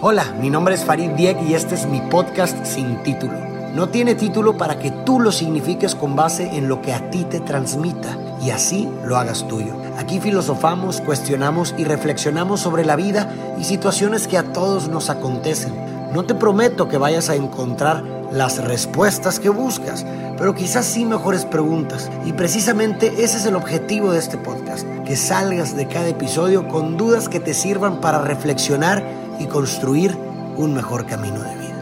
Hola, mi nombre es Farid Diek y este es mi podcast sin título. No tiene título para que tú lo signifiques con base en lo que a ti te transmita y así lo hagas tuyo. Aquí filosofamos, cuestionamos y reflexionamos sobre la vida y situaciones que a todos nos acontecen. No te prometo que vayas a encontrar las respuestas que buscas, pero quizás sí mejores preguntas. Y precisamente ese es el objetivo de este podcast, que salgas de cada episodio con dudas que te sirvan para reflexionar y construir un mejor camino de vida.